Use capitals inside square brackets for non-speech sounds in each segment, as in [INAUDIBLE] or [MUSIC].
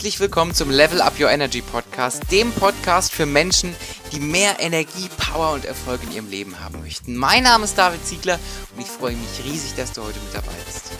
Herzlich willkommen zum Level Up Your Energy Podcast, dem Podcast für Menschen, die mehr Energie, Power und Erfolg in ihrem Leben haben möchten. Mein Name ist David Ziegler und ich freue mich riesig, dass du heute mit dabei bist.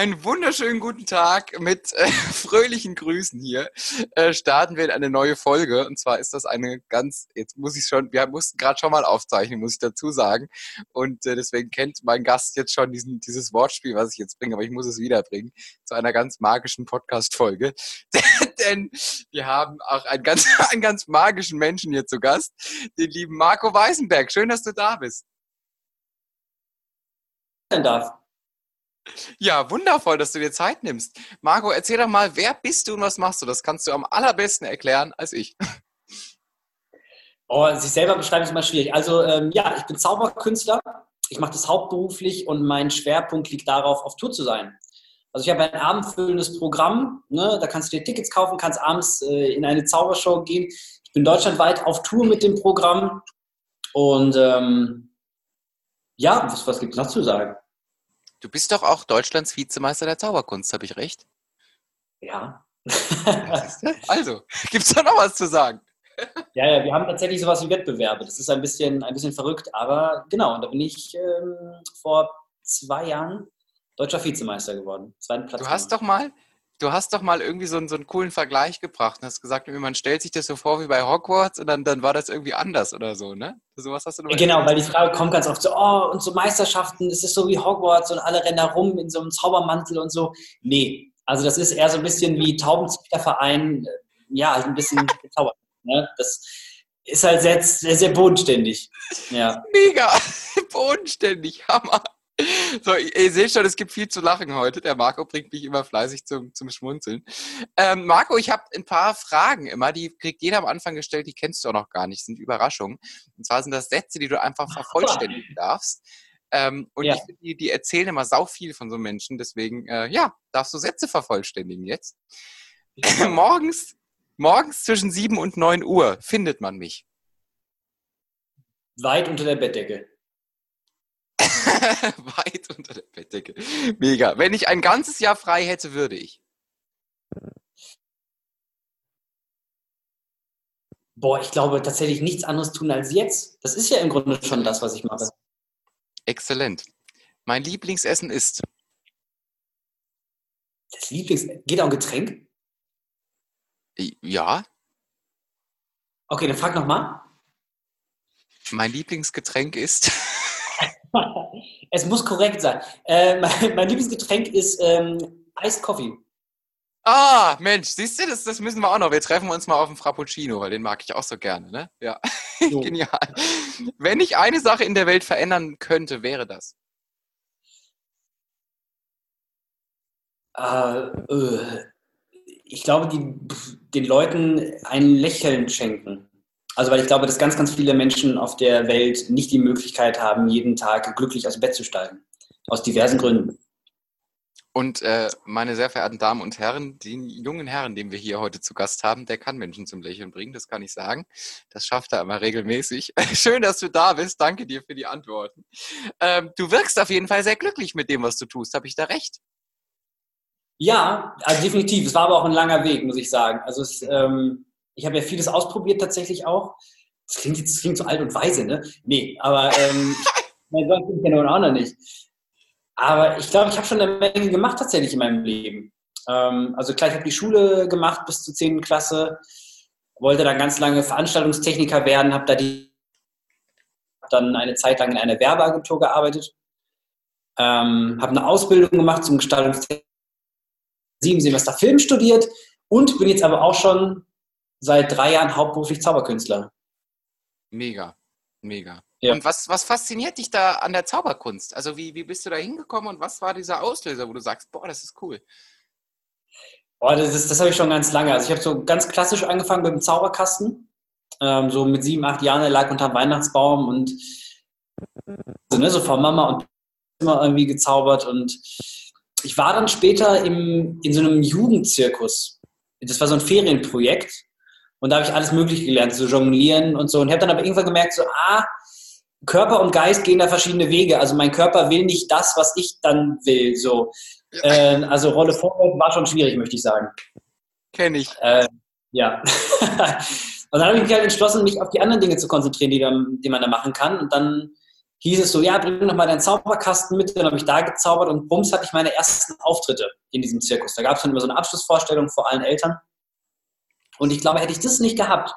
Einen wunderschönen guten Tag mit äh, [LAUGHS] fröhlichen Grüßen hier. Äh, starten wir in eine neue Folge. Und zwar ist das eine ganz, jetzt muss ich schon, wir mussten gerade schon mal aufzeichnen, muss ich dazu sagen. Und äh, deswegen kennt mein Gast jetzt schon diesen, dieses Wortspiel, was ich jetzt bringe, aber ich muss es wiederbringen, zu einer ganz magischen Podcast-Folge. [LAUGHS] Denn wir haben auch einen ganz, [LAUGHS] einen ganz magischen Menschen hier zu Gast, den lieben Marco Weißenberg. Schön, dass du da bist. darf. Ja, wundervoll, dass du dir Zeit nimmst. Marco, erzähl doch mal, wer bist du und was machst du? Das kannst du am allerbesten erklären als ich. Oh, sich selber beschreiben ist immer schwierig. Also ähm, ja, ich bin Zauberkünstler. Ich mache das hauptberuflich und mein Schwerpunkt liegt darauf, auf Tour zu sein. Also ich habe ein abendfüllendes Programm. Ne? Da kannst du dir Tickets kaufen, kannst abends äh, in eine Zaubershow gehen. Ich bin deutschlandweit auf Tour mit dem Programm. Und ähm, ja, was, was gibt es noch zu sagen? Du bist doch auch Deutschlands Vizemeister der Zauberkunst, habe ich recht? Ja. also, gibt es da noch was zu sagen? Ja, ja, wir haben tatsächlich sowas wie Wettbewerbe. Das ist ein bisschen, ein bisschen verrückt, aber genau, da bin ich ähm, vor zwei Jahren deutscher Vizemeister geworden. Zweiten Platz. Du hast gemacht. doch mal, du hast doch mal irgendwie so einen, so einen coolen Vergleich gebracht und hast gesagt, man stellt sich das so vor wie bei Hogwarts und dann, dann war das irgendwie anders oder so, ne? Sowas hast du Genau, weil die Frage kommt ganz oft so, oh, und so Meisterschaften, ist so wie Hogwarts und alle rennen da rum in so einem Zaubermantel und so. Nee, also das ist eher so ein bisschen wie Taubenzüchterverein, ja, halt ein bisschen [LAUGHS] gezaubert. Ne? Das ist halt sehr, sehr, sehr bodenständig. Ja. Mega, [LAUGHS] bodenständig, Hammer. [LAUGHS] So, ihr seht schon, es gibt viel zu lachen heute. Der Marco bringt mich immer fleißig zum, zum Schmunzeln. Ähm, Marco, ich habe ein paar Fragen immer, die kriegt jeder am Anfang gestellt, die kennst du auch noch gar nicht, sind Überraschungen. Und zwar sind das Sätze, die du einfach vervollständigen darfst. Ähm, und ja. ich, die, die erzählen immer sau viel von so Menschen, deswegen, äh, ja, darfst du Sätze vervollständigen jetzt. [LAUGHS] morgens, morgens zwischen 7 und 9 Uhr findet man mich. Weit unter der Bettdecke. [LAUGHS] Weit unter der Bettdecke. Mega. Wenn ich ein ganzes Jahr frei hätte, würde ich. Boah, ich glaube tatsächlich nichts anderes tun als jetzt. Das ist ja im Grunde schon das, was ich mache. Exzellent. Mein Lieblingsessen ist. Das Lieblings. Geht auch ein Getränk? Ja. Okay, dann frag nochmal. Mein Lieblingsgetränk ist. [LAUGHS] es muss korrekt sein. Äh, mein, mein, Lieblingsgetränk ist ähm, Iced Coffee. Ah, Mensch, siehst du, das, das müssen wir auch noch. Wir treffen uns mal auf dem Frappuccino, weil den mag ich auch so gerne, ne? Ja, [LAUGHS] so. genial. Wenn ich eine Sache in der Welt verändern könnte, wäre das? Äh, äh, ich glaube, die, den Leuten ein Lächeln schenken. Also weil ich glaube, dass ganz, ganz viele Menschen auf der Welt nicht die Möglichkeit haben, jeden Tag glücklich aus dem Bett zu steigen. Aus diversen Gründen. Und äh, meine sehr verehrten Damen und Herren, den jungen Herrn, den wir hier heute zu Gast haben, der kann Menschen zum Lächeln bringen, das kann ich sagen. Das schafft er immer regelmäßig. [LAUGHS] Schön, dass du da bist. Danke dir für die Antworten. Ähm, du wirkst auf jeden Fall sehr glücklich mit dem, was du tust. Habe ich da recht? Ja, also definitiv. Es war aber auch ein langer Weg, muss ich sagen. Also es, ähm, ich habe ja vieles ausprobiert tatsächlich auch. Das klingt jetzt das klingt so alt und weise, ne? Nee, aber ähm, [LAUGHS] mein Gott, ich ja nun auch noch nicht. Aber ich glaube, ich habe schon eine Menge gemacht tatsächlich in meinem Leben. Ähm, also klar, ich habe die Schule gemacht bis zur 10. Klasse, wollte dann ganz lange Veranstaltungstechniker werden, habe da die dann eine Zeit lang in einer Werbeagentur gearbeitet, ähm, habe eine Ausbildung gemacht zum Gestaltungstechniker, sieben Semester Film studiert und bin jetzt aber auch schon seit drei Jahren hauptberuflich Zauberkünstler. Mega, mega. Ja. Und was, was fasziniert dich da an der Zauberkunst? Also wie, wie bist du da hingekommen und was war dieser Auslöser, wo du sagst, boah, das ist cool? Boah, das, ist, das habe ich schon ganz lange. Also ich habe so ganz klassisch angefangen mit dem Zauberkasten. Ähm, so mit sieben, acht Jahren, er lag unter dem Weihnachtsbaum und so, ne, so von Mama und immer irgendwie gezaubert. Und ich war dann später im, in so einem Jugendzirkus. Das war so ein Ferienprojekt. Und da habe ich alles Mögliche gelernt, so jonglieren und so. Und habe dann aber irgendwann gemerkt, so, ah, Körper und Geist gehen da verschiedene Wege. Also mein Körper will nicht das, was ich dann will. So. Äh, also Rolle vorwärts war schon schwierig, möchte ich sagen. Kenne ich. Äh, ja. [LAUGHS] und dann habe ich mich halt entschlossen, mich auf die anderen Dinge zu konzentrieren, die, dann, die man da machen kann. Und dann hieß es so, ja, bring doch mal deinen Zauberkasten mit. Dann habe ich da gezaubert und bums hatte ich meine ersten Auftritte in diesem Zirkus. Da gab es dann immer so eine Abschlussvorstellung vor allen Eltern. Und ich glaube, hätte ich das nicht gehabt,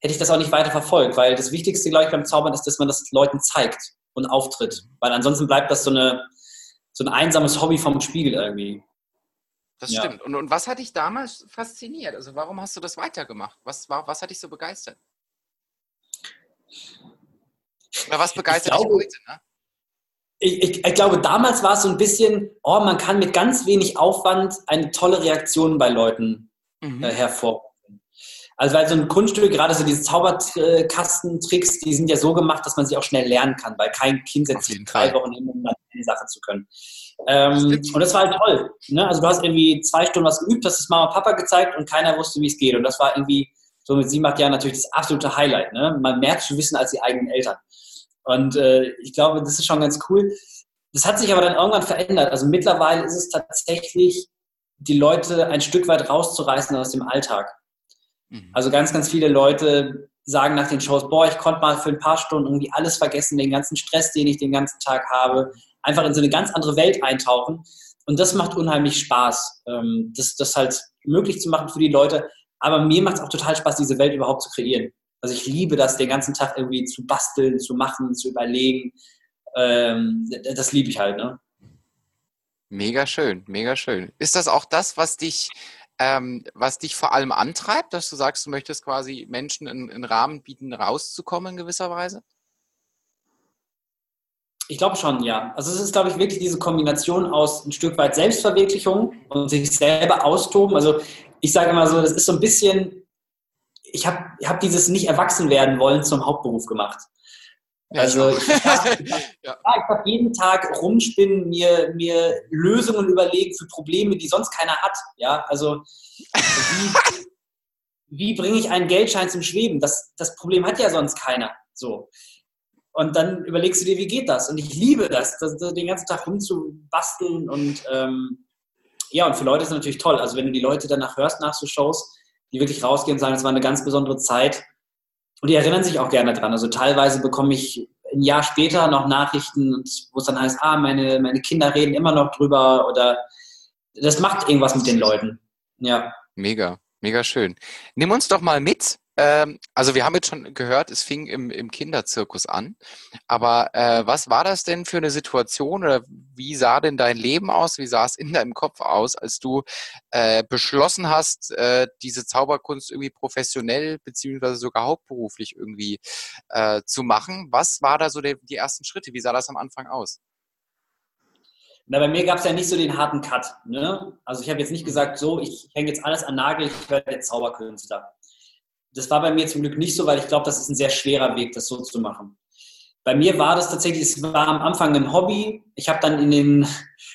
hätte ich das auch nicht weiter verfolgt, weil das Wichtigste, glaube ich, beim Zaubern ist, dass man das Leuten zeigt und auftritt. Weil ansonsten bleibt das so, eine, so ein einsames Hobby vom Spiegel irgendwie. Das ja. stimmt. Und, und was hat dich damals fasziniert? Also warum hast du das weitergemacht? Was, war, was hat dich so begeistert? Oder was begeistert glaube, dich heute? Ne? Ich, ich, ich, glaube, damals war es so ein bisschen, oh, man kann mit ganz wenig Aufwand eine tolle Reaktion bei Leuten mhm. äh, hervorrufen. Also weil so ein Kunststück, gerade so diese Zauberkastentricks, die sind ja so gemacht, dass man sie auch schnell lernen kann, weil kein Kind setzt sich drei Wochen hin, um eine Sache zu können. Ähm, und das war halt toll. Ne? Also du hast irgendwie zwei Stunden was geübt, hast es Mama und Papa gezeigt und keiner wusste, wie es geht. Und das war irgendwie so mit sieben, acht Jahren natürlich das absolute Highlight. Ne? Man mehr zu wissen als die eigenen Eltern. Und äh, ich glaube, das ist schon ganz cool. Das hat sich aber dann irgendwann verändert. Also mittlerweile ist es tatsächlich, die Leute ein Stück weit rauszureißen aus dem Alltag. Mhm. Also ganz, ganz viele Leute sagen nach den Shows, boah, ich konnte mal für ein paar Stunden irgendwie alles vergessen, den ganzen Stress, den ich den ganzen Tag habe, einfach in so eine ganz andere Welt eintauchen. Und das macht unheimlich Spaß, ähm, das, das halt möglich zu machen für die Leute. Aber mir macht es auch total Spaß, diese Welt überhaupt zu kreieren. Also ich liebe das, den ganzen Tag irgendwie zu basteln, zu machen, zu überlegen. Ähm, das liebe ich halt, ne? Mega schön, mega schön. Ist das auch das, was dich, ähm, was dich vor allem antreibt, dass du sagst, du möchtest quasi Menschen einen Rahmen bieten, rauszukommen in gewisser Weise? Ich glaube schon, ja. Also es ist, glaube ich, wirklich diese Kombination aus ein Stück weit Selbstverwirklichung und sich selber austoben. Also ich sage immer so, das ist so ein bisschen, ich habe hab dieses nicht erwachsen werden wollen zum Hauptberuf gemacht. Also ich, ja. ich habe [LAUGHS] jeden Tag rumspinnen, mir, mir Lösungen überlegen für Probleme, die sonst keiner hat. Ja, also wie, wie bringe ich einen Geldschein zum Schweben? Das, das Problem hat ja sonst keiner. So. Und dann überlegst du dir, wie geht das? Und ich liebe das, das, das den ganzen Tag rumzubasteln und ähm, ja, und für Leute ist es natürlich toll. Also wenn du die Leute danach hörst nach so Shows, die wirklich rausgehen und sagen, es war eine ganz besondere Zeit. Und die erinnern sich auch gerne dran. Also teilweise bekomme ich ein Jahr später noch Nachrichten, wo es dann heißt, ah, meine, meine Kinder reden immer noch drüber oder das macht irgendwas mit den Leuten. Ja. Mega, mega schön. Nimm uns doch mal mit ähm, also wir haben jetzt schon gehört, es fing im, im Kinderzirkus an. Aber äh, was war das denn für eine Situation oder wie sah denn dein Leben aus? Wie sah es in deinem Kopf aus, als du äh, beschlossen hast, äh, diese Zauberkunst irgendwie professionell beziehungsweise sogar hauptberuflich irgendwie äh, zu machen? Was war da so der, die ersten Schritte? Wie sah das am Anfang aus? Na, bei mir gab es ja nicht so den harten Cut. Ne? Also ich habe jetzt nicht gesagt, so, ich hänge jetzt alles an Nagel, ich werde jetzt Zauberkünstler das war bei mir zum Glück nicht so, weil ich glaube, das ist ein sehr schwerer Weg, das so zu machen. Bei mir war das tatsächlich, es war am Anfang ein Hobby. Ich habe dann in den,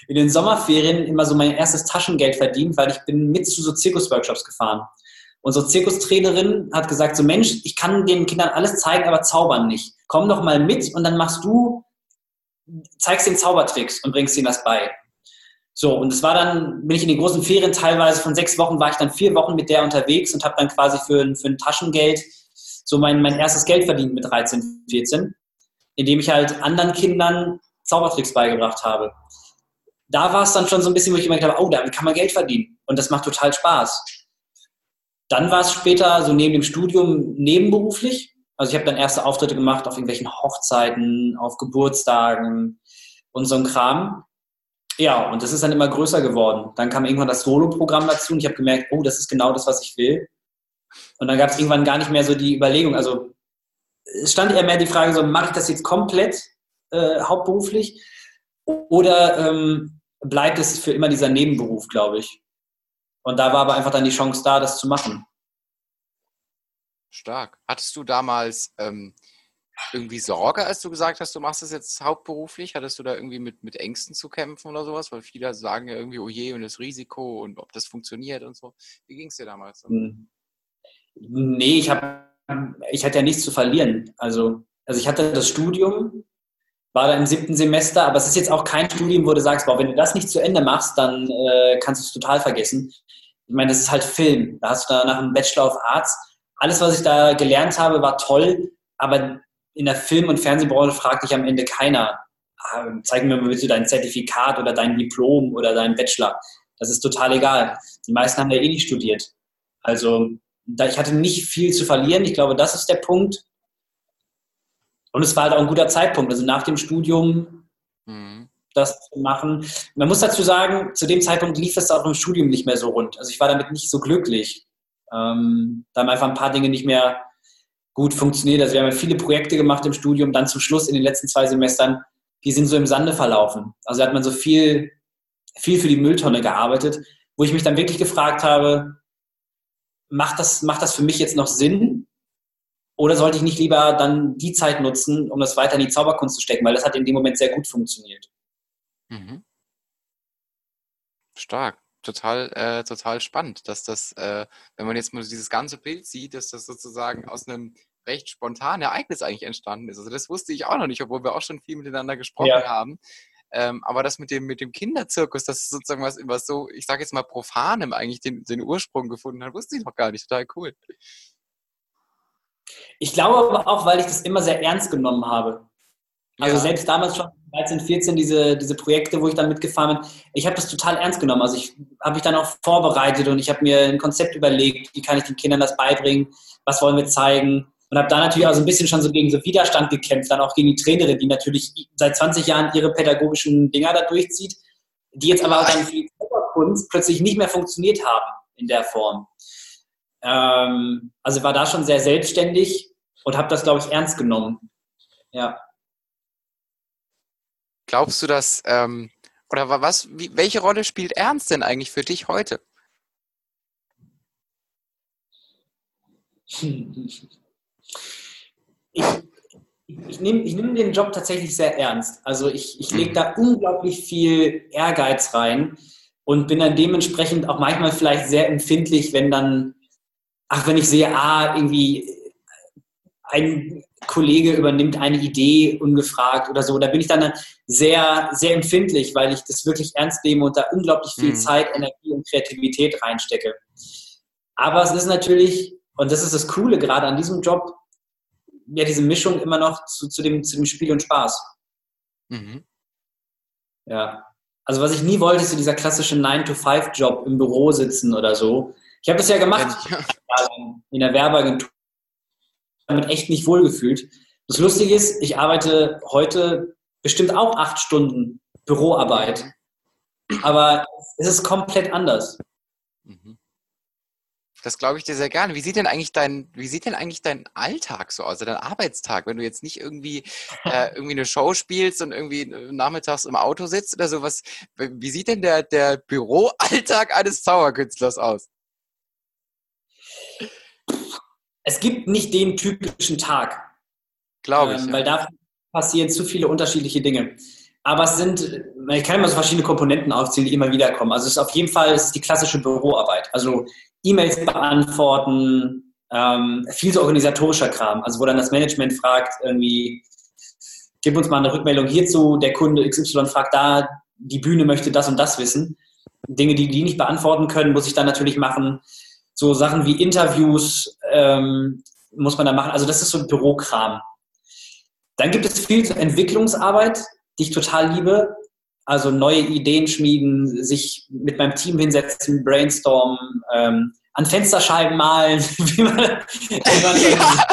in den Sommerferien immer so mein erstes Taschengeld verdient, weil ich bin mit zu so Zirkusworkshops gefahren. Unsere Zirkustrainerin hat gesagt, so Mensch, ich kann den Kindern alles zeigen, aber zaubern nicht. Komm doch mal mit und dann machst du, zeigst den Zaubertricks und bringst ihnen das bei. So, und es war dann, bin ich in den großen Ferien teilweise von sechs Wochen, war ich dann vier Wochen mit der unterwegs und habe dann quasi für, für ein Taschengeld so mein, mein erstes Geld verdient mit 13, 14, indem ich halt anderen Kindern Zaubertricks beigebracht habe. Da war es dann schon so ein bisschen, wo ich gemerkt habe, oh, damit kann man Geld verdienen und das macht total Spaß. Dann war es später so neben dem Studium nebenberuflich. Also ich habe dann erste Auftritte gemacht auf irgendwelchen Hochzeiten, auf Geburtstagen und so ein Kram. Ja, und das ist dann immer größer geworden. Dann kam irgendwann das Solo-Programm dazu und ich habe gemerkt, oh, das ist genau das, was ich will. Und dann gab es irgendwann gar nicht mehr so die Überlegung. Also es stand eher mehr die Frage, so mache ich das jetzt komplett äh, hauptberuflich oder ähm, bleibt es für immer dieser Nebenberuf, glaube ich. Und da war aber einfach dann die Chance da, das zu machen. Stark. Hattest du damals ähm, irgendwie Sorge, als du gesagt hast, du machst das jetzt hauptberuflich? Hattest du da irgendwie mit, mit Ängsten zu kämpfen oder sowas? Weil viele sagen ja irgendwie, oh je, und das Risiko und ob das funktioniert und so. Wie ging es dir damals? Hm. Nee, ich habe ich hatte ja nichts zu verlieren. Also also ich hatte das Studium, war da im siebten Semester, aber es ist jetzt auch kein Studium, wo du sagst, boah, wenn du das nicht zu Ende machst, dann äh, kannst du es total vergessen. Ich meine, das ist halt Film. Da hast du danach einen Bachelor of Arts. Alles, was ich da gelernt habe, war toll, aber in der Film- und Fernsehbranche fragt dich am Ende keiner, ah, zeig mir mal bitte dein Zertifikat oder dein Diplom oder dein Bachelor. Das ist total egal. Die meisten haben ja eh nicht studiert. Also ich hatte nicht viel zu verlieren. Ich glaube, das ist der Punkt. Und es war halt auch ein guter Zeitpunkt. Also nach dem Studium mhm. das zu machen. Man muss dazu sagen, zu dem Zeitpunkt lief es auch im Studium nicht mehr so rund. Also ich war damit nicht so glücklich. Ähm, da haben einfach ein paar Dinge nicht mehr gut funktioniert. Also wir haben viele Projekte gemacht im Studium, dann zum Schluss in den letzten zwei Semestern, die sind so im Sande verlaufen. Also da hat man so viel, viel für die Mülltonne gearbeitet, wo ich mich dann wirklich gefragt habe, macht das, macht das für mich jetzt noch Sinn? Oder sollte ich nicht lieber dann die Zeit nutzen, um das weiter in die Zauberkunst zu stecken? Weil das hat in dem Moment sehr gut funktioniert. Mhm. Stark. Total, äh, total spannend, dass das, äh, wenn man jetzt mal dieses ganze Bild sieht, dass das sozusagen aus einem recht spontanen Ereignis eigentlich entstanden ist. Also das wusste ich auch noch nicht, obwohl wir auch schon viel miteinander gesprochen ja. haben. Ähm, aber das mit dem, mit dem Kinderzirkus, das ist sozusagen was, was so, ich sage jetzt mal profanem eigentlich den, den Ursprung gefunden hat, wusste ich noch gar nicht. Total cool. Ich glaube aber auch, weil ich das immer sehr ernst genommen habe. Also ja. selbst damals schon 13, 14 diese, diese Projekte, wo ich dann mitgefahren bin, ich habe das total ernst genommen. Also ich habe mich dann auch vorbereitet und ich habe mir ein Konzept überlegt, wie kann ich den Kindern das beibringen, was wollen wir zeigen. Und habe da natürlich auch so ein bisschen schon so gegen so Widerstand gekämpft, dann auch gegen die Trainerin, die natürlich seit 20 Jahren ihre pädagogischen Dinger da durchzieht, die jetzt aber auch dann für die Kunst plötzlich nicht mehr funktioniert haben in der Form. Ähm, also war da schon sehr selbstständig und habe das, glaube ich, ernst genommen. Ja. Glaubst du, dass, ähm, oder was, wie, welche Rolle spielt Ernst denn eigentlich für dich heute? Ich, ich nehme ich nehm den Job tatsächlich sehr ernst. Also ich, ich lege da unglaublich viel Ehrgeiz rein und bin dann dementsprechend auch manchmal vielleicht sehr empfindlich, wenn dann, ach, wenn ich sehe, ah, irgendwie ein Kollege übernimmt eine Idee ungefragt oder so. Da bin ich dann sehr, sehr empfindlich, weil ich das wirklich ernst nehme und da unglaublich viel mhm. Zeit, Energie und Kreativität reinstecke. Aber es ist natürlich, und das ist das Coole gerade an diesem Job, ja, diese Mischung immer noch zu, zu, dem, zu dem Spiel und Spaß. Mhm. Ja. Also was ich nie wollte, ist so dieser klassische 9-to-5-Job im Büro sitzen oder so. Ich habe das ja gemacht [LAUGHS] in der Werbeagentur damit echt nicht wohlgefühlt. Das Lustige ist, ich arbeite heute bestimmt auch acht Stunden Büroarbeit, aber es ist komplett anders. Mhm. Das glaube ich dir sehr gerne. Wie sieht denn eigentlich dein, wie sieht denn eigentlich dein Alltag so aus, dein Arbeitstag, wenn du jetzt nicht irgendwie, [LAUGHS] äh, irgendwie eine Show spielst und irgendwie nachmittags im Auto sitzt oder sowas? Wie sieht denn der, der Büroalltag eines Zauberkünstlers aus? Es gibt nicht den typischen Tag. Glaube ich. Ähm, weil da passieren zu viele unterschiedliche Dinge. Aber es sind, ich kann immer so verschiedene Komponenten aufzählen, die immer wieder kommen. Also es ist auf jeden Fall die klassische Büroarbeit. Also E-Mails beantworten, ähm, viel so organisatorischer Kram. Also wo dann das Management fragt, irgendwie, gib uns mal eine Rückmeldung hierzu, der Kunde XY fragt da, die Bühne möchte das und das wissen. Dinge, die die nicht beantworten können, muss ich dann natürlich machen so Sachen wie Interviews ähm, muss man da machen. Also das ist so Bürokram. Dann gibt es viel Entwicklungsarbeit, die ich total liebe. Also neue Ideen schmieden, sich mit meinem Team hinsetzen, brainstormen, ähm, an Fensterscheiben malen. [LAUGHS] wie man, wie man ja,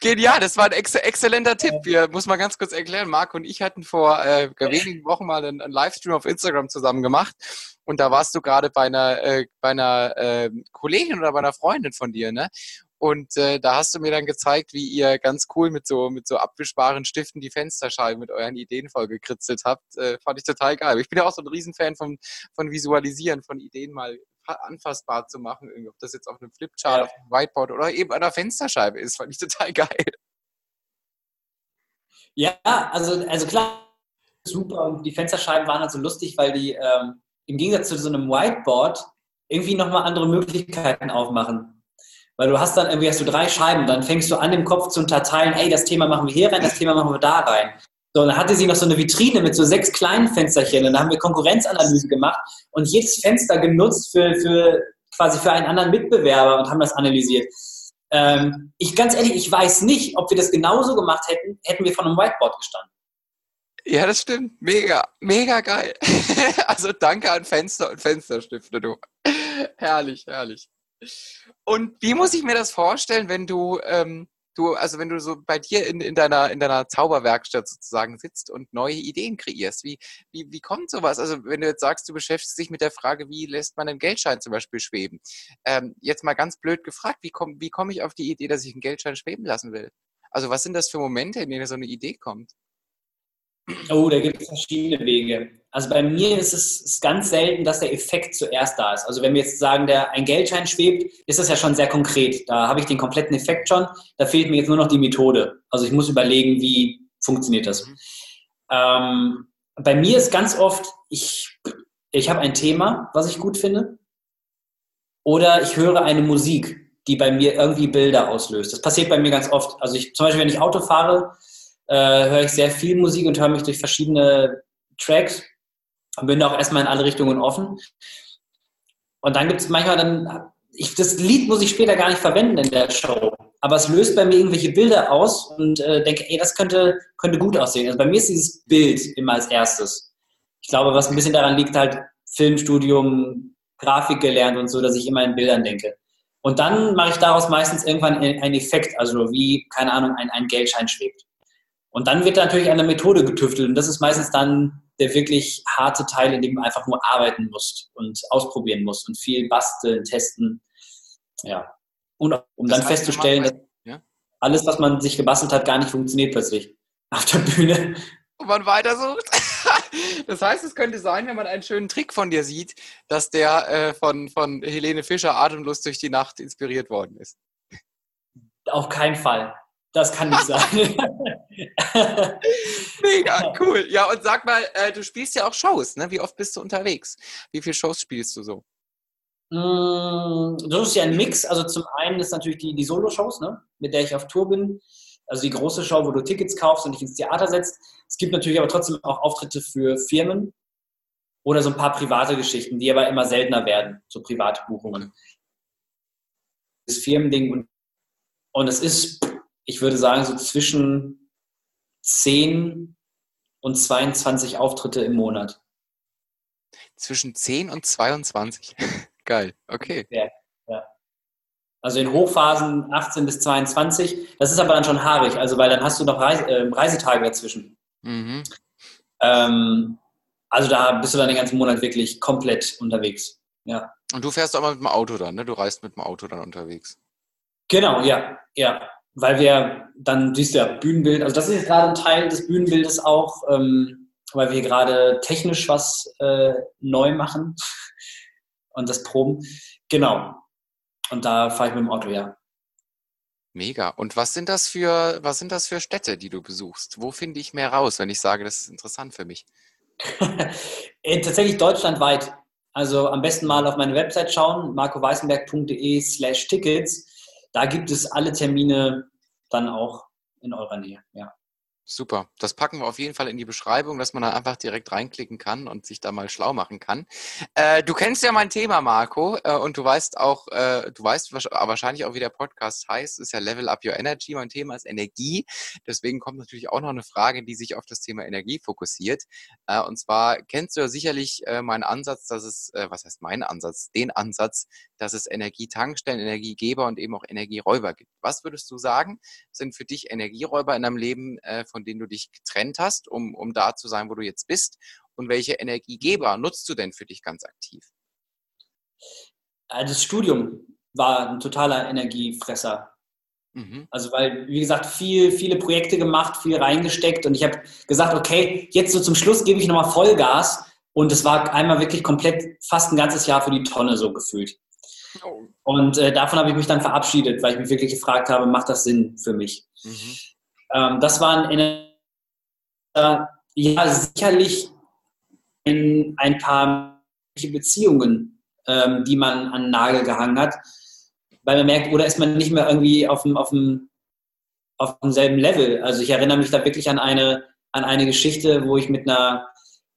genial, das war ein ex exzellenter Tipp. Wir muss mal ganz kurz erklären, Marc und ich hatten vor äh, wenigen Wochen mal einen, einen Livestream auf Instagram zusammen gemacht und da warst du gerade bei einer, äh, bei einer äh, Kollegin oder bei einer Freundin von dir, ne? Und äh, da hast du mir dann gezeigt, wie ihr ganz cool mit so, mit so abwischbaren Stiften die Fensterscheiben mit euren Ideen vollgekritzelt habt. Äh, fand ich total geil. Ich bin ja auch so ein Riesenfan von, von Visualisieren, von Ideen mal anfassbar zu machen. Irgendwie, ob das jetzt auf einem Flipchart, ja. auf einem Whiteboard oder eben an einer Fensterscheibe ist, fand ich total [LAUGHS] geil. Ja, also, also klar, super. Und die Fensterscheiben waren halt so lustig, weil die, ähm, im Gegensatz zu so einem Whiteboard irgendwie nochmal andere Möglichkeiten aufmachen. Weil du hast dann irgendwie hast du drei Scheiben, dann fängst du an, im Kopf zu unterteilen, ey, das Thema machen wir hier rein, das Thema machen wir da rein. So, dann hatte sie noch so eine Vitrine mit so sechs kleinen Fensterchen und da haben wir Konkurrenzanalyse gemacht und jedes Fenster genutzt für, für quasi für einen anderen Mitbewerber und haben das analysiert. Ähm, ich ganz ehrlich, ich weiß nicht, ob wir das genauso gemacht hätten, hätten wir von einem Whiteboard gestanden. Ja, das stimmt. Mega, mega geil. [LAUGHS] also danke an Fenster und Fensterstifte, du. herrlich, herrlich. Und wie muss ich mir das vorstellen, wenn du ähm, du, also wenn du so bei dir in, in, deiner, in deiner Zauberwerkstatt sozusagen sitzt und neue Ideen kreierst, wie, wie, wie kommt sowas? Also wenn du jetzt sagst, du beschäftigst dich mit der Frage, wie lässt man einen Geldschein zum Beispiel schweben? Ähm, jetzt mal ganz blöd gefragt, wie komme wie komm ich auf die Idee, dass ich einen Geldschein schweben lassen will? Also was sind das für Momente, in denen so eine Idee kommt? Oh, da gibt es verschiedene Wege. Also bei mir ist es ist ganz selten, dass der Effekt zuerst da ist. Also wenn wir jetzt sagen, der ein Geldschein schwebt, ist das ja schon sehr konkret. Da habe ich den kompletten Effekt schon. Da fehlt mir jetzt nur noch die Methode. Also ich muss überlegen, wie funktioniert das. Ähm, bei mir ist ganz oft, ich, ich habe ein Thema, was ich gut finde, oder ich höre eine Musik, die bei mir irgendwie Bilder auslöst. Das passiert bei mir ganz oft. Also ich, zum Beispiel, wenn ich Auto fahre, äh, höre ich sehr viel Musik und höre mich durch verschiedene Tracks und bin auch erstmal in alle Richtungen offen. Und dann gibt es manchmal dann, ich, das Lied muss ich später gar nicht verwenden in der Show, aber es löst bei mir irgendwelche Bilder aus und äh, denke, ey, das könnte, könnte gut aussehen. Also bei mir ist dieses Bild immer als erstes. Ich glaube, was ein bisschen daran liegt, halt Filmstudium, Grafik gelernt und so, dass ich immer in Bildern denke. Und dann mache ich daraus meistens irgendwann einen Effekt, also wie, keine Ahnung, ein, ein Geldschein schwebt. Und dann wird natürlich an der Methode getüftelt. Und das ist meistens dann der wirklich harte Teil, in dem du einfach nur arbeiten musst und ausprobieren musst und viel basteln, testen. Ja. Und um das dann festzustellen, dass ja? alles, was man sich gebastelt hat, gar nicht funktioniert plötzlich auf der Bühne. Und man weitersucht. [LAUGHS] Das heißt, es könnte sein, wenn man einen schönen Trick von dir sieht, dass der äh, von, von Helene Fischer atemlos durch die Nacht inspiriert worden ist. Auf keinen Fall. Das kann nicht sein. [LAUGHS] Mega cool. Ja, und sag mal, äh, du spielst ja auch Shows, ne? Wie oft bist du unterwegs? Wie viele Shows spielst du so? Mm, das ist ja ein Mix. Also zum einen ist natürlich die, die Solo-Shows, ne? mit der ich auf Tour bin. Also die große Show, wo du Tickets kaufst und dich ins Theater setzt. Es gibt natürlich aber trotzdem auch Auftritte für Firmen oder so ein paar private Geschichten, die aber immer seltener werden, so private Buchungen. Das Firmending und, und es ist ich würde sagen, so zwischen 10 und 22 Auftritte im Monat. Zwischen 10 und 22. [LAUGHS] Geil, okay. Ja, ja. Also in Hochphasen 18 bis 22. Das ist aber dann schon haarig, also weil dann hast du noch Reise, äh, Reisetage dazwischen. Mhm. Ähm, also da bist du dann den ganzen Monat wirklich komplett unterwegs. Ja. Und du fährst auch mal mit dem Auto dann, ne? Du reist mit dem Auto dann unterwegs. Genau, ja, ja weil wir dann, siehst du ja, Bühnenbild, also das ist jetzt gerade ein Teil des Bühnenbildes auch, ähm, weil wir gerade technisch was äh, neu machen [LAUGHS] und das Proben. Genau. Und da fahre ich mit dem Auto, ja. Mega. Und was sind das für, was sind das für Städte, die du besuchst? Wo finde ich mehr raus, wenn ich sage, das ist interessant für mich? [LAUGHS] Äh, tatsächlich deutschlandweit. Also am besten mal auf meine Website schauen, markoweißenberg.de slash Tickets da gibt es alle Termine dann auch in eurer Nähe. Ja. Super. Das packen wir auf jeden Fall in die Beschreibung, dass man da einfach direkt reinklicken kann und sich da mal schlau machen kann. Äh, du kennst ja mein Thema, Marco, äh, und du weißt auch, äh, du weißt wahrscheinlich auch, wie der Podcast heißt. Ist ja Level Up Your Energy. Mein Thema ist Energie. Deswegen kommt natürlich auch noch eine Frage, die sich auf das Thema Energie fokussiert. Äh, und zwar kennst du ja sicherlich äh, meinen Ansatz, dass es, äh, was heißt mein Ansatz? Den Ansatz, dass es Energietankstellen, Energiegeber und eben auch Energieräuber gibt. Was würdest du sagen, sind für dich Energieräuber in deinem Leben? Von denen du dich getrennt hast, um, um da zu sein, wo du jetzt bist? Und welche Energiegeber nutzt du denn für dich ganz aktiv? Also das Studium war ein totaler Energiefresser. Mhm. Also weil, wie gesagt, viel, viele Projekte gemacht, viel reingesteckt und ich habe gesagt, okay, jetzt so zum Schluss gebe ich nochmal Vollgas und es war einmal wirklich komplett fast ein ganzes Jahr für die Tonne so gefühlt. Oh. Und äh, davon habe ich mich dann verabschiedet, weil ich mich wirklich gefragt habe, macht das Sinn für mich? Mhm. Ähm, das waren in, äh, ja sicherlich in ein paar Beziehungen, ähm, die man an den Nagel gehangen hat. weil man merkt, oder ist man nicht mehr irgendwie auf dem, auf dem, auf demselben Level. Also ich erinnere mich da wirklich an eine, an eine Geschichte, wo ich mit einer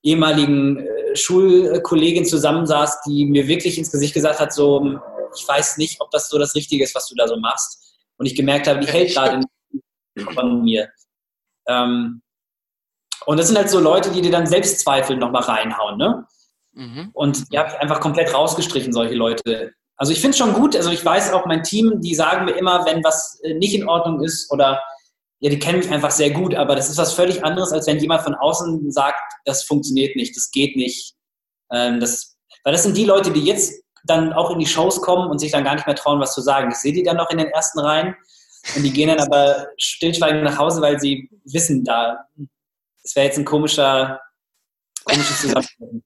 ehemaligen äh, Schulkollegin zusammensaß, die mir wirklich ins Gesicht gesagt hat, so, ich weiß nicht, ob das so das Richtige ist, was du da so machst. Und ich gemerkt habe, die hält gerade von mir. Ähm, und das sind halt so Leute, die dir dann Selbstzweifel nochmal reinhauen, ne? Mhm. Und die habe ich einfach komplett rausgestrichen, solche Leute. Also ich finde es schon gut, also ich weiß auch mein Team, die sagen mir immer, wenn was äh, nicht in Ordnung ist oder ja, die kennen mich einfach sehr gut, aber das ist was völlig anderes, als wenn jemand von außen sagt, das funktioniert nicht, das geht nicht. Ähm, das, weil das sind die Leute, die jetzt dann auch in die Shows kommen und sich dann gar nicht mehr trauen, was zu sagen. Ich sehe die dann noch in den ersten Reihen und die gehen dann aber stillschweigend nach Hause, weil sie wissen, da, das wäre jetzt ein komischer, komisches Zusammenhang.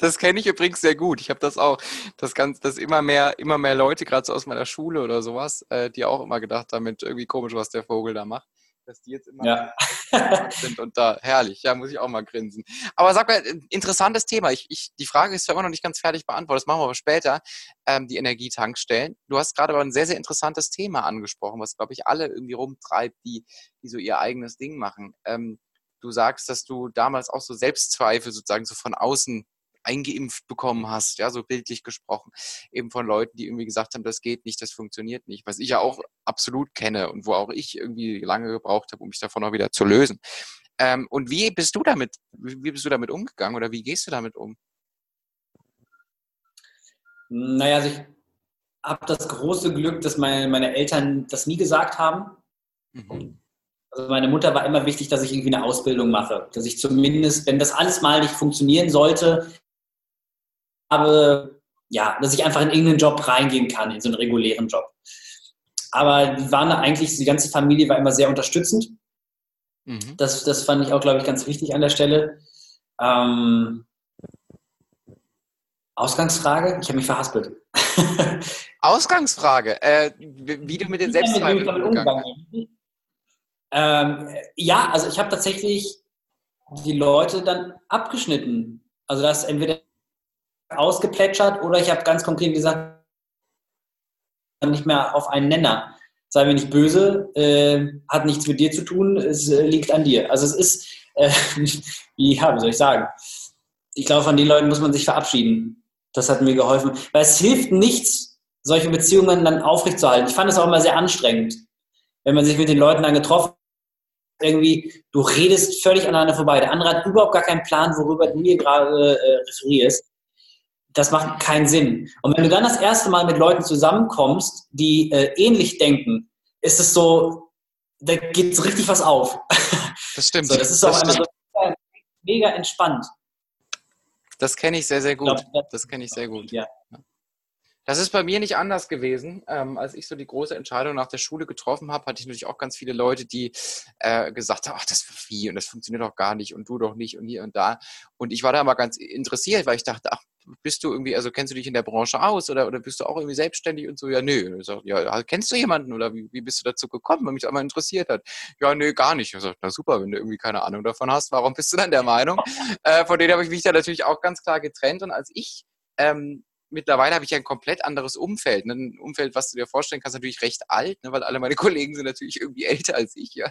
Das kenne ich übrigens sehr gut. Ich habe das auch, das ganz, dass immer mehr, immer mehr Leute, gerade so aus meiner Schule oder sowas, äh, die auch immer gedacht haben, irgendwie komisch, was der Vogel da macht dass die jetzt immer ja. sind und da herrlich, ja, muss ich auch mal grinsen. Aber sag mal, interessantes Thema. Ich, ich, die Frage ist zwar immer noch nicht ganz fertig beantwortet, das machen wir aber später, ähm, die Energietankstellen. Du hast gerade aber ein sehr, sehr interessantes Thema angesprochen, was, glaube ich, alle irgendwie rumtreibt, die, die so ihr eigenes Ding machen. Ähm, du sagst, dass du damals auch so Selbstzweifel sozusagen so von außen eingeimpft bekommen hast, ja, so bildlich gesprochen, eben von Leuten, die irgendwie gesagt haben, das geht nicht, das funktioniert nicht, was ich ja auch absolut kenne und wo auch ich irgendwie lange gebraucht habe, um mich davon auch wieder zu lösen. Ähm, und wie bist du damit, wie bist du damit umgegangen oder wie gehst du damit um? Naja, also ich habe das große Glück, dass meine, meine Eltern das nie gesagt haben. Mhm. Also meine Mutter war immer wichtig, dass ich irgendwie eine Ausbildung mache, dass ich zumindest, wenn das alles mal nicht funktionieren sollte, habe, ja, dass ich einfach in irgendeinen Job reingehen kann, in so einen regulären Job. Aber die waren eigentlich, die ganze Familie war immer sehr unterstützend. Mhm. Das, das fand ich auch, glaube ich, ganz wichtig an der Stelle. Ähm, Ausgangsfrage? Ich habe mich verhaspelt. [LAUGHS] Ausgangsfrage, äh, wie du mit den Selbstzweifeln umgegangen bist. Ähm, ja, also ich habe tatsächlich die Leute dann abgeschnitten. Also dass entweder ausgeplätschert oder ich habe ganz konkret gesagt, nicht mehr auf einen Nenner. Sei mir nicht böse, äh, hat nichts mit dir zu tun, es äh, liegt an dir. Also es ist, äh, [LAUGHS] ja, wie soll ich sagen? Ich glaube, von den Leuten muss man sich verabschieden. Das hat mir geholfen. Weil es hilft nichts, solche Beziehungen dann aufrechtzuerhalten. Ich fand es auch immer sehr anstrengend, wenn man sich mit den Leuten dann getroffen irgendwie, du redest völlig aneinander vorbei. Der andere hat überhaupt gar keinen Plan, worüber du hier gerade äh, referierst das macht keinen Sinn. Und wenn du dann das erste Mal mit Leuten zusammenkommst, die äh, ähnlich denken, ist es so, da geht so richtig was auf. [LAUGHS] Das stimmt. So, das ist auch so mega entspannt. Das kenne ich sehr, sehr gut. Das kenne ich sehr gut. Ja. Das ist bei mir nicht anders gewesen. Ähm, als ich so die große Entscheidung nach der Schule getroffen habe, hatte ich natürlich auch ganz viele Leute, die äh, gesagt haben, ach, das wie und das funktioniert doch gar nicht und du doch nicht und hier und da. Und ich war da mal ganz interessiert, weil ich dachte, ach, bist du irgendwie, also kennst du dich in der Branche aus oder, oder bist du auch irgendwie selbstständig und so? Ja, nö. Sag, ja, kennst du jemanden oder wie, wie bist du dazu gekommen, weil mich das einmal interessiert hat? Ja, nö, gar nicht. Ich sag, na super, wenn du irgendwie keine Ahnung davon hast, warum bist du dann der Meinung? [LAUGHS] Äh, von denen habe ich mich da natürlich auch ganz klar getrennt und als ich ähm, mittlerweile habe ich ein komplett anderes Umfeld. Ne? Ein Umfeld, was du dir vorstellen kannst, natürlich recht alt, ne? weil alle meine [LAUGHS] Kollegen sind natürlich irgendwie älter als ich. Ja.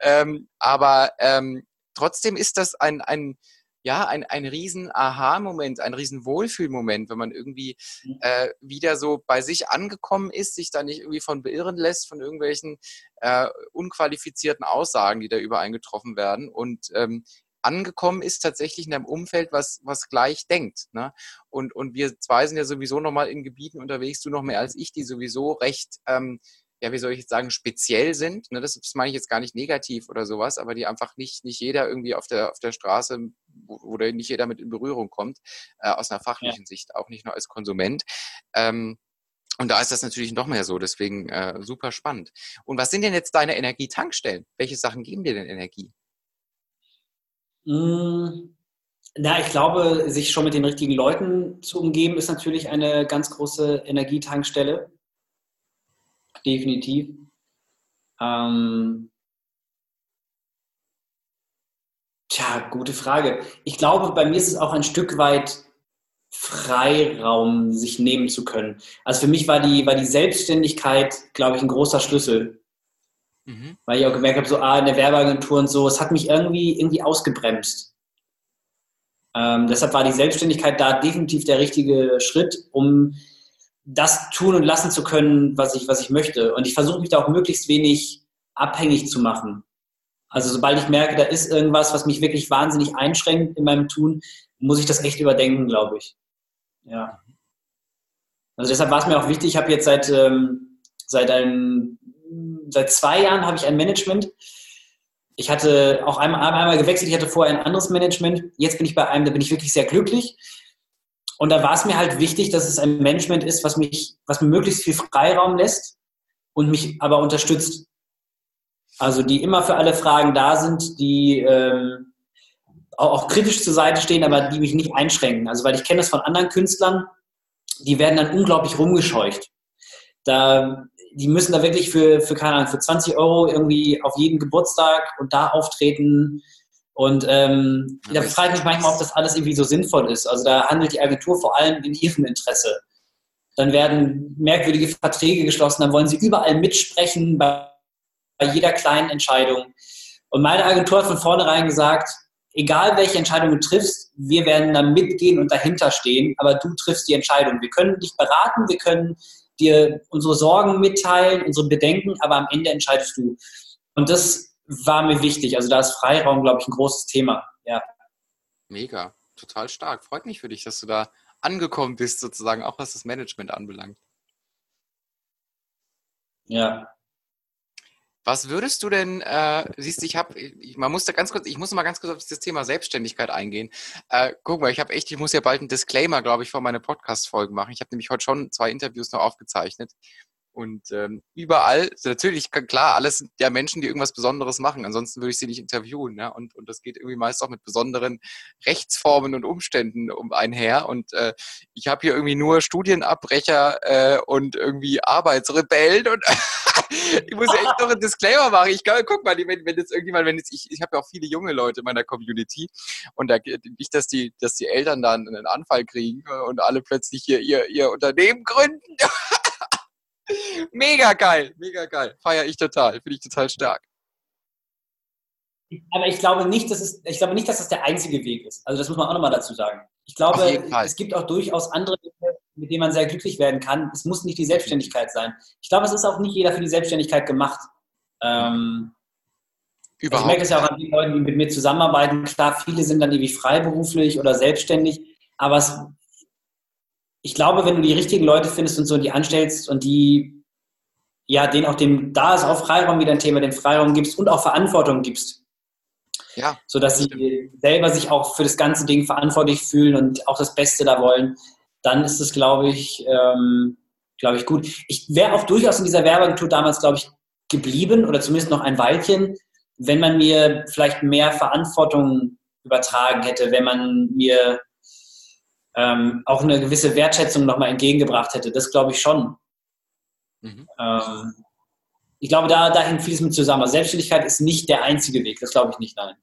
Ähm, aber ähm, trotzdem ist das ein, ein, ja, ein, ein riesen Aha-Moment, ein riesen Wohlfühlmoment, wenn man irgendwie mhm. äh, wieder so bei sich angekommen ist, sich da nicht irgendwie von beirren lässt von irgendwelchen äh, unqualifizierten Aussagen, die da überall getroffen werden und ähm, angekommen ist tatsächlich in einem Umfeld, was, was gleich denkt. Ne? Und, und wir zwei sind ja sowieso nochmal in Gebieten unterwegs, du noch mehr als ich, die sowieso recht, ähm, ja, wie soll ich jetzt sagen, speziell sind. Ne? Das, das meine ich jetzt gar nicht negativ oder sowas, aber die einfach nicht, nicht jeder irgendwie auf der, auf der Straße oder nicht jeder mit in Berührung kommt, äh, aus einer fachlichen ja. Sicht, auch nicht nur als Konsument. Ähm, und da ist das natürlich noch mehr so, deswegen äh, super spannend. Und was sind denn jetzt deine Energietankstellen? Welche Sachen geben dir denn Energie? Hm, na, ich glaube, sich schon mit den richtigen Leuten zu umgeben, ist natürlich eine ganz große Energietankstelle. Definitiv. Ähm, tja, gute Frage. Ich glaube, bei mir ist es auch ein Stück weit Freiraum sich nehmen zu können. Also für mich war die, war die Selbstständigkeit, glaube ich, ein großer Schlüssel. Mhm. Weil ich auch gemerkt habe, so ah, in der Werbeagentur und so, es hat mich irgendwie, irgendwie ausgebremst. Ähm, deshalb war die Selbstständigkeit da definitiv der richtige Schritt, um das tun und lassen zu können, was ich, was ich möchte. Und ich versuche mich da auch möglichst wenig abhängig zu machen. Also sobald ich merke, da ist irgendwas, was mich wirklich wahnsinnig einschränkt in meinem Tun, muss ich das echt überdenken, glaube ich. Ja. Also deshalb war es mir auch wichtig, ich habe jetzt seit, ähm, seit, ein, seit zwei Jahren habe ich ein Management. Ich hatte auch einmal, einmal gewechselt, ich hatte vorher ein anderes Management. Jetzt bin ich bei einem, da bin ich wirklich sehr glücklich. Und da war es mir halt wichtig, dass es ein Management ist, was mich, was mir möglichst viel Freiraum lässt und mich aber unterstützt. Also die immer für alle Fragen da sind, die ähm, auch, kritisch zur Seite stehen, aber die mich nicht einschränken. Also weil ich kenne das von anderen Künstlern, die werden dann unglaublich rumgescheucht. Da, die müssen da wirklich für, für, keine Ahnung, für 20 Euro irgendwie auf jeden Geburtstag und da auftreten. Und ähm, da frage ich mich manchmal, ob das alles irgendwie so sinnvoll ist. Also da handelt die Agentur vor allem in ihrem Interesse. Dann werden merkwürdige Verträge geschlossen, dann wollen sie überall mitsprechen bei bei jeder kleinen Entscheidung. Und meine Agentur hat von vornherein gesagt, egal welche Entscheidung du triffst, wir werden da mitgehen und dahinter stehen, aber du triffst die Entscheidung. Wir können dich beraten, wir können dir unsere Sorgen mitteilen, unsere Bedenken, aber am Ende entscheidest du. Und das war mir wichtig. Also da ist Freiraum, glaube ich, ein großes Thema. Ja. Mega, total stark. Freut mich für dich, dass du da angekommen bist, sozusagen, auch was das Management anbelangt. Ja, was würdest du denn, äh, siehst du, ich habe, man muss da ganz kurz, ich muss mal ganz kurz auf das Thema Selbstständigkeit eingehen. Äh, guck mal, ich habe echt, ich muss ja bald einen Disclaimer, glaube ich, vor meine Podcast-Folgen machen. Ich habe nämlich heute schon zwei Interviews noch aufgezeichnet. Und ähm, überall, also natürlich, klar, alles sind ja Menschen, die irgendwas Besonderes machen. Ansonsten würde ich sie nicht interviewen. Ja? Und, und das geht irgendwie meist auch mit besonderen Rechtsformen und Umständen um einher. Und äh, ich habe hier irgendwie nur Studienabbrecher äh, und irgendwie Arbeitsrebellen. Und [LAUGHS] ich muss ja echt noch einen Disclaimer machen. Ich glaube, guck mal, wenn, wenn jetzt irgendjemand, wenn jetzt, ich, ich habe ja auch viele junge Leute in meiner Community und da nicht, dass die, dass die Eltern dann einen Anfall kriegen und alle plötzlich hier ihr, ihr Unternehmen gründen. [LAUGHS] mega geil, mega geil. Feier ich total, finde ich total stark. Aber ich glaube nicht, dass es, ich glaube nicht, dass das der einzige Weg ist. Also das muss man auch nochmal dazu sagen. Ich glaube, es gibt auch durchaus andere Wege, mit denen man sehr glücklich werden kann. Es muss nicht die Selbstständigkeit sein. Ich glaube, es ist auch nicht jeder für die Selbstständigkeit gemacht. Ähm, also ich merke es ja auch an den Leuten, die mit mir zusammenarbeiten. Klar, viele sind dann irgendwie freiberuflich oder selbstständig, aber es, ich glaube, wenn du die richtigen Leute findest und so die anstellst und die, ja, denen auch dem, da ist auch Freiraum wieder ein Thema, den Freiraum gibst und auch Verantwortung gibst. Ja. Sodass sie selber sich auch für das ganze Ding verantwortlich fühlen und auch das Beste da wollen, dann ist es, glaube ich, ähm, glaube ich, gut. Ich wäre auch durchaus in dieser Werbeagentur damals, glaube ich, geblieben oder zumindest noch ein Weilchen, wenn man mir vielleicht mehr Verantwortung übertragen hätte, wenn man mir ähm, auch eine gewisse Wertschätzung nochmal entgegengebracht hätte. Das glaube ich schon. Mhm. Ähm, ich glaube, da, da hängt vieles mit zusammen. Also Selbstständigkeit ist nicht der einzige Weg, das glaube ich nicht, nein.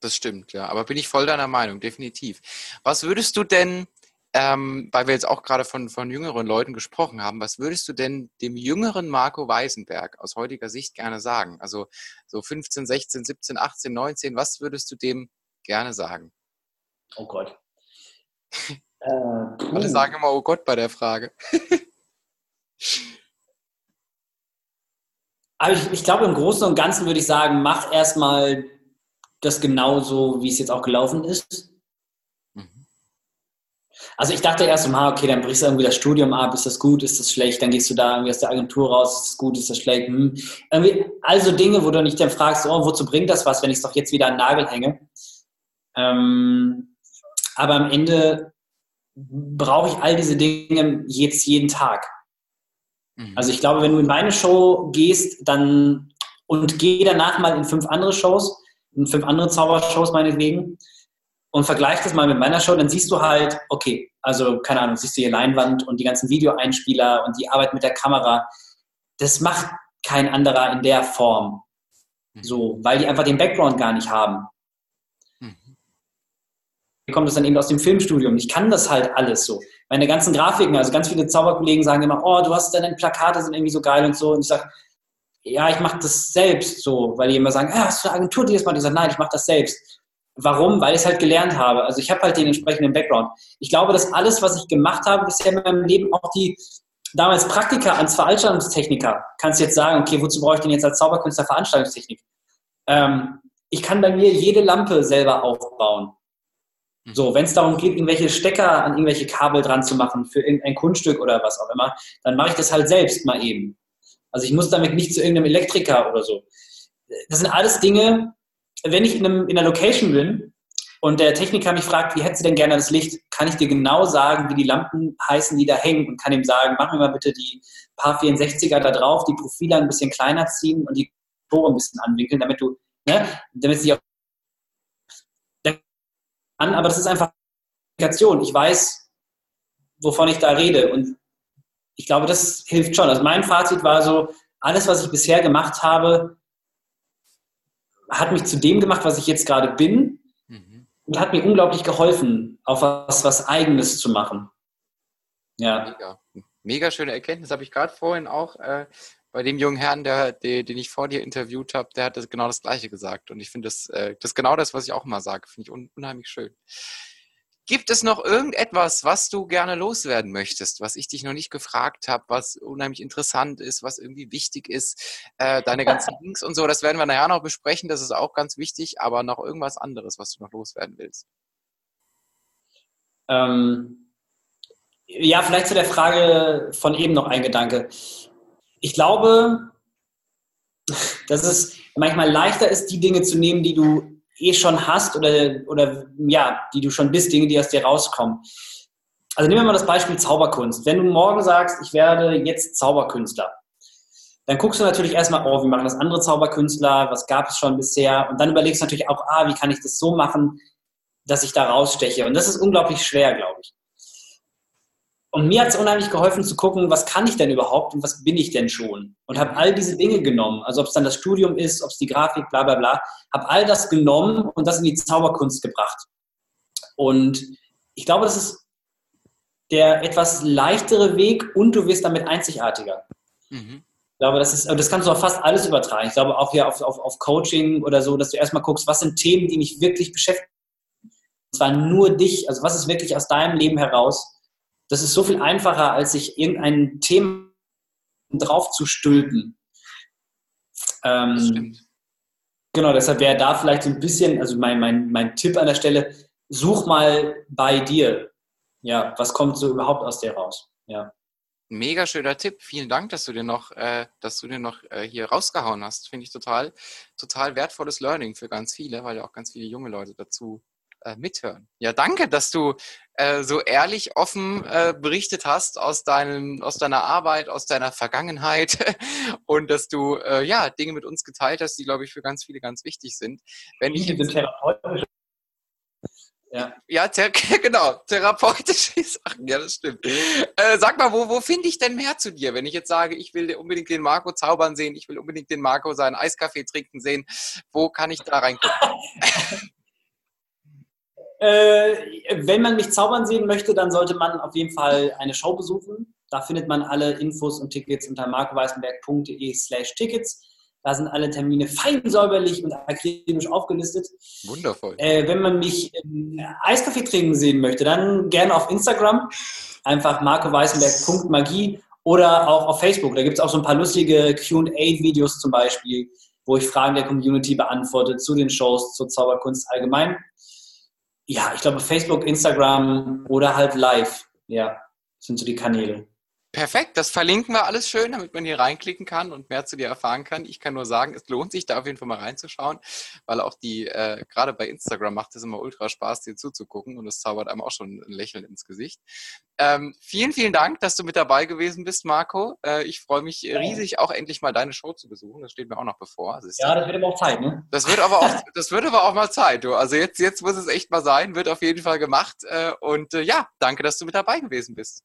Das stimmt, ja. Aber bin ich voll deiner Meinung, definitiv. Was würdest du denn, ähm, weil wir jetzt auch gerade von, von jüngeren Leuten gesprochen haben, was würdest du denn dem jüngeren Marco Weisenberg aus heutiger Sicht gerne sagen? Also so 15, 16, 17, 18, 19, was würdest du dem gerne sagen? Oh Gott. Äh, Alle sagen immer, oh Gott, bei der Frage. [LAUGHS] Aber ich, ich glaube, im Großen und Ganzen würde ich sagen, mach erstmal das genauso, wie es jetzt auch gelaufen ist. Mhm. Also ich dachte erst mal, okay, dann brichst du irgendwie das Studium ab, ist das gut, ist das schlecht, dann gehst du da irgendwie aus der Agentur raus, ist das gut, ist das schlecht. Hm. Irgendwie also Dinge, wo du nicht dann fragst, oh, wozu bringt das was, wenn ich es doch jetzt wieder an den Nagel hänge. Ähm, aber am Ende brauche ich all diese Dinge jetzt jeden Tag. Mhm. Also ich glaube, wenn du in meine Show gehst, dann und geh danach mal in fünf andere Shows, in fünf andere Zaubershows meinetwegen und vergleich das mal mit meiner Show, dann siehst du halt, okay, also keine Ahnung, siehst du hier Leinwand und die ganzen Videoeinspieler und die Arbeit mit der Kamera. Das macht kein anderer in der Form. Mhm. So, weil die einfach den Background gar nicht haben. Mhm. kommt es dann eben aus dem Filmstudium. Ich kann das halt alles so. Meine ganzen Grafiken, also ganz viele Zauberkollegen sagen immer, oh, du hast deine Plakate sind irgendwie so geil und so. Und ich sage, ja, ich mache das selbst so, weil die immer sagen, ja, hast du eine Agentur, die das macht? Ich sage, nein, ich mache das selbst. Warum? Weil ich es halt gelernt habe. Also ich habe halt den entsprechenden Background. Ich glaube, dass alles, was ich gemacht habe bisher in meinem Leben, auch die damals Praktika als Veranstaltungstechniker, kannst du jetzt sagen, okay, wozu brauche ich denn jetzt als Zauberkünstler Veranstaltungstechnik? Ähm, ich kann bei mir jede Lampe selber aufbauen. So, wenn es darum geht, irgendwelche Stecker an irgendwelche Kabel dran zu machen für irgendein Kunststück oder was auch immer, dann mache ich das halt selbst mal eben. Also ich muss damit nicht zu irgendeinem Elektriker oder so. Das sind alles Dinge, wenn ich in, einem, in einer Location bin und der Techniker mich fragt, wie hättest du denn gerne das Licht, kann ich dir genau sagen, wie die Lampen heißen, die da hängen und kann ihm sagen, mach mir mal bitte die paar 64er da drauf, die Profile ein bisschen kleiner ziehen und die Tore ein bisschen anwinkeln, damit du, ne, damit sie auch an, aber das ist einfach Kommunikation. Ich weiß, wovon ich da rede und ich glaube, das hilft schon. Also mein Fazit war so, alles, was ich bisher gemacht habe, hat mich zu dem gemacht, was ich jetzt gerade bin mhm. und hat mir unglaublich geholfen, auf was, was Eigenes zu machen. Ja. Mega, Mega schöne Erkenntnis. Habe ich gerade vorhin auch äh, bei dem jungen Herrn, der, der, den ich vor dir interviewt habe, der hat das genau das Gleiche gesagt. Und ich finde das, äh, das ist genau das, was ich auch immer sage. Finde ich un unheimlich schön. Gibt es noch irgendetwas, was du gerne loswerden möchtest, was ich dich noch nicht gefragt habe, was unheimlich interessant ist, was irgendwie wichtig ist? Äh, deine ganzen [LAUGHS] Links und so, das werden wir nachher noch besprechen, das ist auch ganz wichtig, aber noch irgendwas anderes, was du noch loswerden willst? Ähm, ja, vielleicht zu der Frage von eben noch ein Gedanke. Ich glaube, dass es manchmal leichter ist, die Dinge zu nehmen, die du eh schon hast oder, oder ja, die du schon bist, Dinge, die aus dir rauskommen. Also nehmen wir mal das Beispiel Zauberkunst. Wenn du morgen sagst, ich werde jetzt Zauberkünstler, dann guckst du natürlich erstmal, oh, wie machen das andere Zauberkünstler, was gab es schon bisher? Und dann überlegst du natürlich auch, ah, wie kann ich das so machen, dass ich da raussteche? Und das ist unglaublich schwer, glaube ich. Und mir hat es unheimlich geholfen zu gucken, was kann ich denn überhaupt und was bin ich denn schon? Und habe all diese Dinge genommen, also ob es dann das Studium ist, ob es die Grafik, bla bla bla, habe all das genommen und das in die Zauberkunst gebracht. Und ich glaube, das ist der etwas leichtere Weg und du wirst damit einzigartiger. Mhm. Ich glaube, das ist, das kannst du auf fast alles übertragen. Ich glaube auch hier auf, auf, auf Coaching oder so, dass du erstmal guckst, was sind Themen, die mich wirklich beschäftigen. Und zwar nur dich, also was ist wirklich aus deinem Leben heraus das ist so viel einfacher, als sich irgendein Thema drauf zu stülpen. Ähm, das stimmt. Genau, deshalb wäre da vielleicht so ein bisschen, also mein, mein, mein Tipp an der Stelle, such mal bei dir. Ja, was kommt so überhaupt aus dir raus? Ja. Mega schöner Tipp. Vielen Dank, dass du dir noch, äh, dass du dir noch äh, hier rausgehauen hast. Finde ich total, total wertvolles Learning für ganz viele, weil ja auch ganz viele junge Leute dazu äh, mithören. Ja, danke, dass du äh, so ehrlich, offen äh, berichtet hast aus, deinem, aus deiner Arbeit, aus deiner Vergangenheit [LAUGHS] und dass du äh, ja Dinge mit uns geteilt hast, die, glaube ich, für ganz viele ganz wichtig sind. Wenn ich jetzt, ja, ja thera [LAUGHS] genau, therapeutische [LAUGHS] Sachen, ja, das stimmt. Äh, sag mal, wo, wo finde ich denn mehr zu dir, wenn ich jetzt sage, ich will unbedingt den Marco zaubern sehen, ich will unbedingt den Marco seinen Eiskaffee trinken sehen, wo kann ich da reingucken? Äh, wenn man mich zaubern sehen möchte, dann sollte man auf jeden Fall eine Show besuchen. Da findet man alle Infos und Tickets unter markweißenberg.de slash Tickets. Da sind alle Termine fein säuberlich und akribisch aufgelistet. Wundervoll. Äh, wenn man mich ähm, Eiskaffee trinken sehen möchte, dann gerne auf Instagram. Einfach markoweißenberg.magie oder auch auf Facebook. Da gibt es auch so ein paar lustige QA-Videos zum Beispiel, wo ich Fragen der Community beantworte zu den Shows, zur Zauberkunst allgemein ja, ich glaube Facebook, Instagram oder halt live. Ja, sind so die Kanäle. Perfekt, das verlinken wir alles schön, damit man hier reinklicken kann und mehr zu dir erfahren kann. Ich kann nur sagen, es lohnt sich, da auf jeden Fall mal reinzuschauen, weil auch die, äh, gerade bei Instagram macht es immer ultra Spaß, dir zuzugucken und es zaubert einem auch schon ein Lächeln ins Gesicht. Ähm, vielen, vielen Dank, dass du mit dabei gewesen bist, Marco. Äh, ich freue mich riesig, auch endlich mal deine Show zu besuchen. Das steht mir auch noch bevor. Also ja, das wird aber auch Zeit, ne? Das wird aber auch, das wird aber auch mal Zeit, du. Also jetzt, jetzt muss es echt mal sein, wird auf jeden Fall gemacht. Äh, und äh, ja, danke, dass du mit dabei gewesen bist.